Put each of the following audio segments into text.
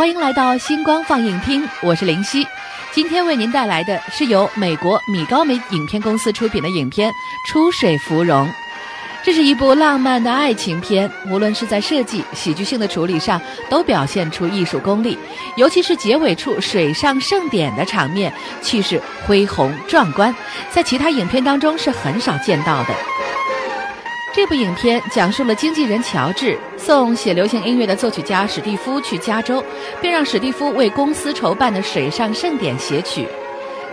欢迎来到星光放映厅，我是林夕。今天为您带来的是由美国米高梅影片公司出品的影片《出水芙蓉》。这是一部浪漫的爱情片，无论是在设计、喜剧性的处理上，都表现出艺术功力。尤其是结尾处水上盛典的场面，气势恢宏壮观，在其他影片当中是很少见到的。这部影片讲述了经纪人乔治送写流行音乐的作曲家史蒂夫去加州，并让史蒂夫为公司筹办的水上盛典写曲。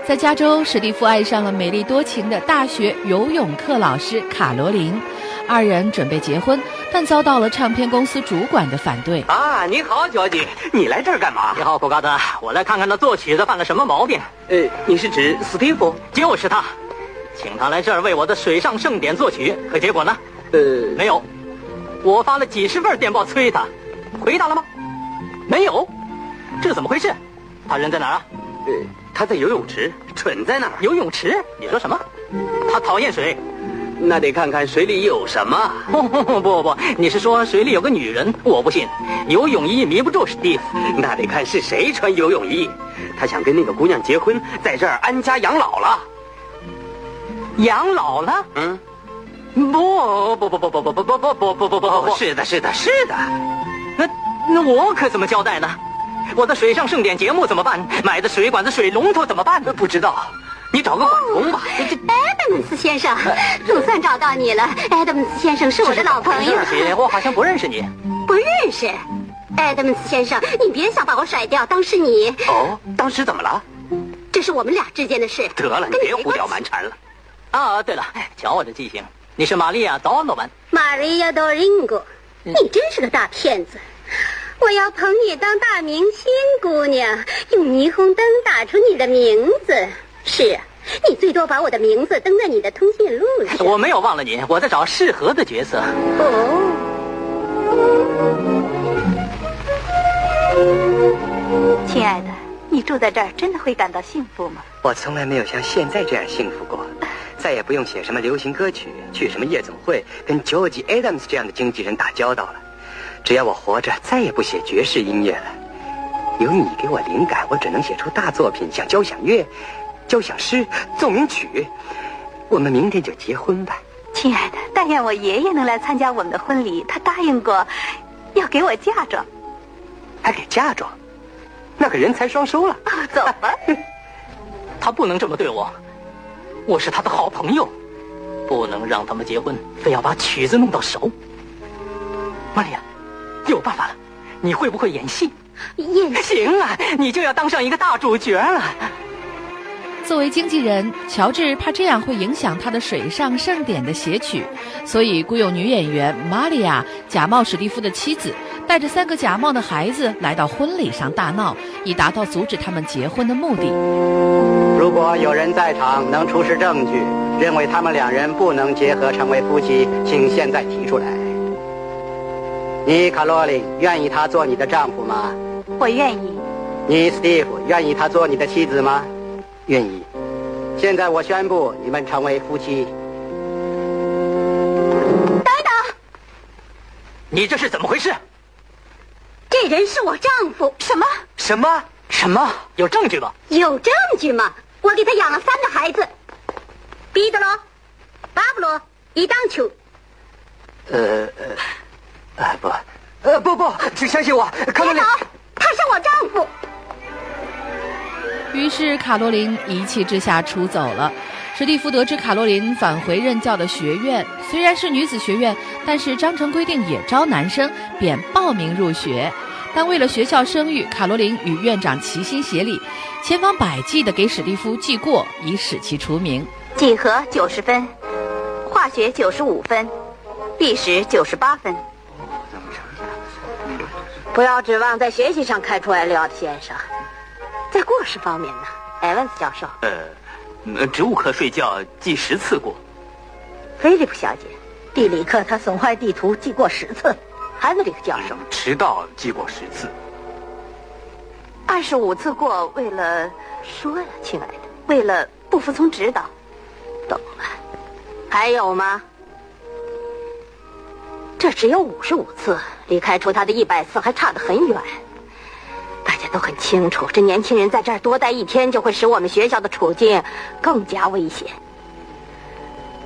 在加州，史蒂夫爱上了美丽多情的大学游泳课老师卡罗琳，二人准备结婚，但遭到了唱片公司主管的反对。啊，你好，乔吉，你来这儿干嘛？你好，古高德，我来看看那作曲的犯了什么毛病。呃，你是指史蒂夫？就是他，请他来这儿为我的水上盛典作曲。可结果呢？呃，没有。我发了几十份电报催他，回答了吗？没有。这怎么回事？他人在哪儿啊？呃。他在游泳池，蠢在哪儿？游泳池？你说什么？他讨厌水，那得看看水里有什么。不不不不，你是说水里有个女人？我不信，游泳衣迷不住史蒂夫。那得看是谁穿游泳衣。他想跟那个姑娘结婚，在这儿安家养老了。养老了？嗯。不不不不不不不不不不不不不，是的，是的，是的。那那我可怎么交代呢？我的水上盛典节目怎么办？买的水管子、水龙头怎么办？不知道，你找个管工吧。这埃德蒙斯先生，总算找到你了。埃德蒙斯先生是我的老朋友。对不起我好像不认识你。不认识，埃德蒙斯先生，你别想把我甩掉。当时你……哦，当时怎么了？这是我们俩之间的事。得了，你别胡搅蛮缠了。啊，对了，瞧我这记性，你是玛利亚·多诺文。玛利亚·多林戈，你真是个大骗子。我要捧你当大明星，姑娘，用霓虹灯打出你的名字。是啊，你最多把我的名字登在你的通讯录上。我没有忘了你，我在找适合的角色。哦，亲爱的，你住在这儿真的会感到幸福吗？我从来没有像现在这样幸福过，再也不用写什么流行歌曲，去什么夜总会，跟 George Adams 这样的经纪人打交道了。只要我活着，再也不写爵士音乐了。有你给我灵感，我只能写出大作品，像交响乐、交响诗、奏鸣曲。我们明天就结婚吧，亲爱的。但愿我爷爷能来参加我们的婚礼，他答应过要给我嫁妆。还给嫁妆？那可人财双收了。走吧。他不能这么对我，我是他的好朋友，不能让他们结婚，非要把曲子弄到手。玛利亚。有办法了，你会不会演戏？演行啊，你就要当上一个大主角了。作为经纪人，乔治怕这样会影响他的水上盛典的写曲，所以雇佣女演员玛利亚假冒史蒂夫的妻子，带着三个假冒的孩子来到婚礼上大闹，以达到阻止他们结婚的目的。如果有人在场能出示证据，认为他们两人不能结合成为夫妻，请现在提出来。你卡洛琳愿意他做你的丈夫吗？我愿意。你史蒂夫愿意他做你的妻子吗？愿意。现在我宣布你们成为夫妻。等等，你这是怎么回事？这人是我丈夫。什么？什么？什么？有证据吗？有证据吗？我给他养了三个孩子，彼得罗、巴布罗、伊当丘。呃呃。啊不，呃不不，请相信我，卡罗琳，他是我丈夫。于是卡罗琳一气之下出走了。史蒂夫得知卡洛琳返回任教的学院，虽然是女子学院，但是章程规定也招男生，便报名入学。但为了学校声誉，卡罗琳与院长齐心协力，千方百计地给史蒂夫记过，以使其除名。几何九十分，化学九十五分，历史九十八分。不要指望在学习上开出艾利奥特先生，在过失方面呢，埃文斯教授。呃，植物课睡觉记十次过。菲利普小姐，地理课他损坏地图记过十次。汉德里克教授，迟到记过十次。二十五次过，为了说呀，亲爱的，为了不服从指导。懂了。还有吗？这只有五十五次，离开除他的一百次还差得很远。大家都很清楚，这年轻人在这儿多待一天，就会使我们学校的处境更加危险。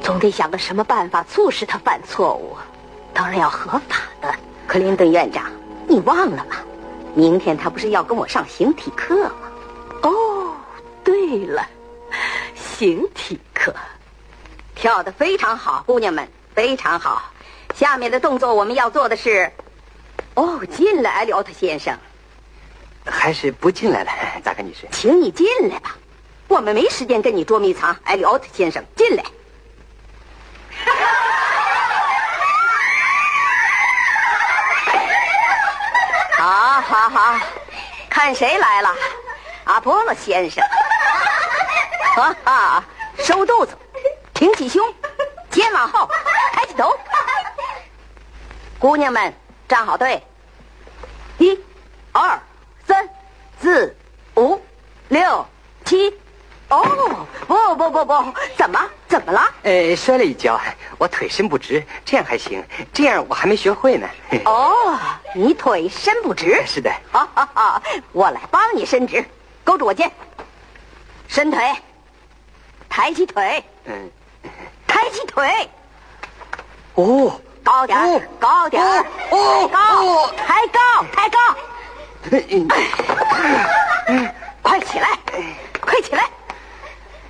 总得想个什么办法促使他犯错误，当然要合法的。克林顿院长，你忘了吗？明天他不是要跟我上形体课吗？哦，对了，形体课，跳得非常好，姑娘们，非常好。下面的动作我们要做的是，哦，进来，艾利奥特先生。还是不进来了，扎克女士。请你进来吧，我们没时间跟你捉迷藏，艾利奥特先生，进来。好，好，好，看谁来了，阿波罗先生。哈哈，收肚子，挺起胸，肩往后，抬起头。姑娘们，站好队。一、二、三、四、五、六、七。哦，不不不不，怎么怎么了？呃，摔了一跤，我腿伸不直，这样还行，这样我还没学会呢。哦，你腿伸不直？是的。哈哈哈，我来帮你伸直，勾住我肩，伸腿，抬起腿，嗯，抬起腿。哦，高点儿，高点儿，哦，高，抬高，抬高。快起来，快起来！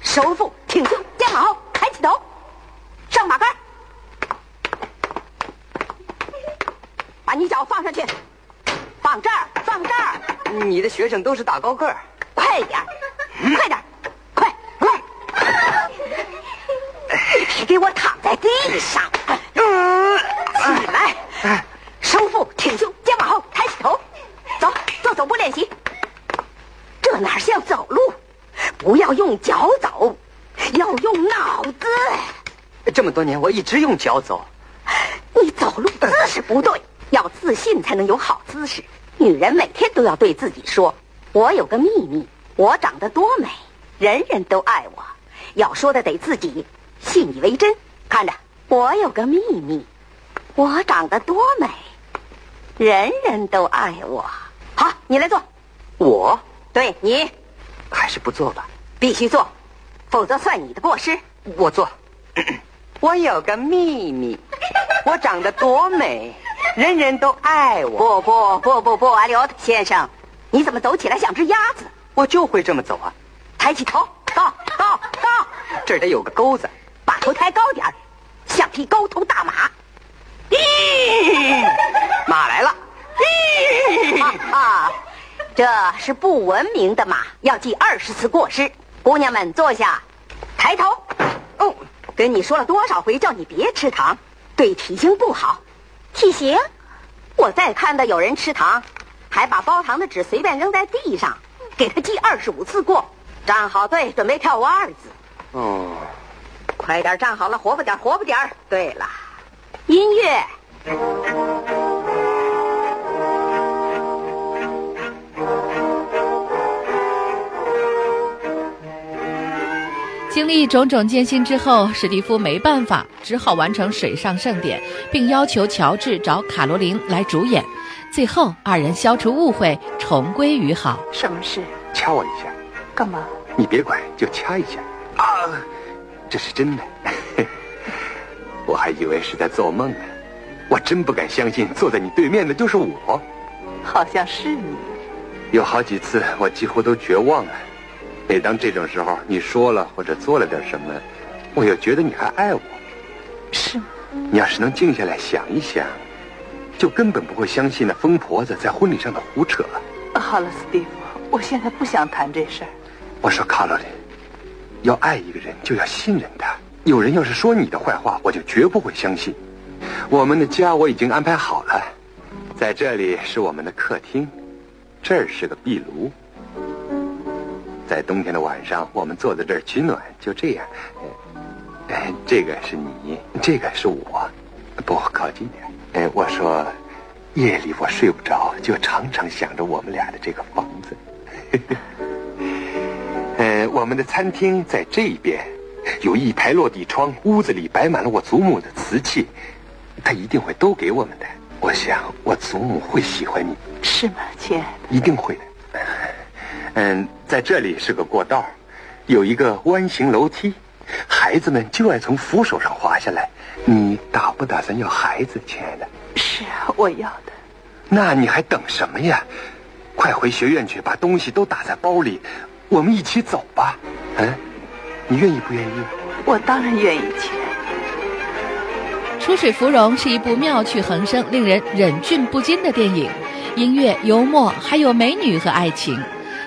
收腹，挺胸，肩往后，抬起头，上马杆，把你脚放上去，放这儿，放这儿。你的学生都是大高个儿，快点，快点，快快！别给我躺在地上，起来，收腹，挺胸，肩往后，抬起头，走，做走步练习。这哪像走路？不要用脚走，要用脑子。这么多年，我一直用脚走。你走路姿势不对，要自信才能有好姿势。女人每天都要对自己说：“我有个秘密，我长得多美，人人都爱我。”要说的得自己信以为真。看着，我有个秘密，我长得多美，人人都爱我。好，你来做。我。对你，还是不做吧。必须做，否则算你的过失。我做。我有个秘密，我长得多美，人人都爱我。不不不不不，阿里奥特先生，你怎么走起来像只鸭子？我就会这么走啊！抬起头，高高高，这儿得有个钩子，把头抬高点儿像匹高头大马。咦，马来了！咦，啊！这是不文明的马，要记二十次过失。姑娘们坐下，抬头。哦，跟你说了多少回，叫你别吃糖，对体型不好。体型？我再看到有人吃糖，还把包糖的纸随便扔在地上，给他记二十五次过。站好队，准备跳舞二字。哦，快点站好了，活泼点，活泼点。对了，音乐。历种种艰辛之后，史蒂夫没办法，只好完成水上盛典，并要求乔治找卡罗琳来主演。最后，二人消除误会，重归于好。什么事？掐我一下。干嘛？你别管，就掐一下。啊，这是真的。我还以为是在做梦呢。我真不敢相信，坐在你对面的就是我。好像是你。有好几次，我几乎都绝望了。每当这种时候，你说了或者做了点什么，我又觉得你还爱我。是吗？你要是能静下来想一想，就根本不会相信那疯婆子在婚礼上的胡扯。好了，斯蒂夫，我现在不想谈这事儿。我说卡罗琳，要爱一个人就要信任他。有人要是说你的坏话，我就绝不会相信。我们的家我已经安排好了，在这里是我们的客厅，这儿是个壁炉。在冬天的晚上，我们坐在这儿取暖，就这样。哎，这个是你，这个是我，不靠近点。哎，我说，夜里我睡不着，就常常想着我们俩的这个房子。呃，我们的餐厅在这边，有一排落地窗，屋子里摆满了我祖母的瓷器，她一定会都给我们的。我想，我祖母会喜欢你，是吗，亲爱的？一定会的。嗯，在这里是个过道，有一个弯形楼梯，孩子们就爱从扶手上滑下来。你打不打算要孩子，亲爱的？是啊，我要的。那你还等什么呀？快回学院去，把东西都打在包里，我们一起走吧。嗯，你愿意不愿意？我当然愿意，亲爱的。《出水芙蓉》是一部妙趣横生、令人忍俊不禁的电影，音乐幽默，还有美女和爱情。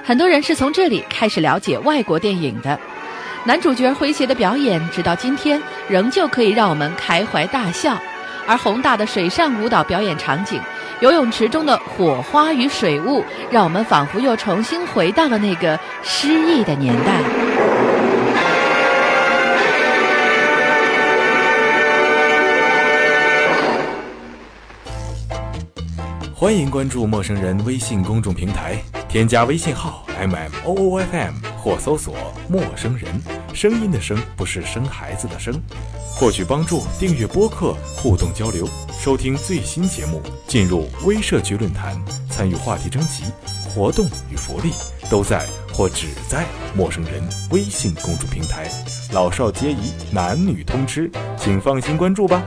很多人是从这里开始了解外国电影的，男主角诙谐的表演，直到今天仍旧可以让我们开怀大笑。而宏大的水上舞蹈表演场景，游泳池中的火花与水雾，让我们仿佛又重新回到了那个诗意的年代。欢迎关注陌生人微信公众平台。添加微信号 m m o o f m 或搜索“陌生人”，声音的声不是生孩子的生。获取帮助，订阅播客，互动交流，收听最新节目，进入微社区论坛，参与话题征集，活动与福利都在或只在陌生人微信公众平台。老少皆宜，男女通吃，请放心关注吧。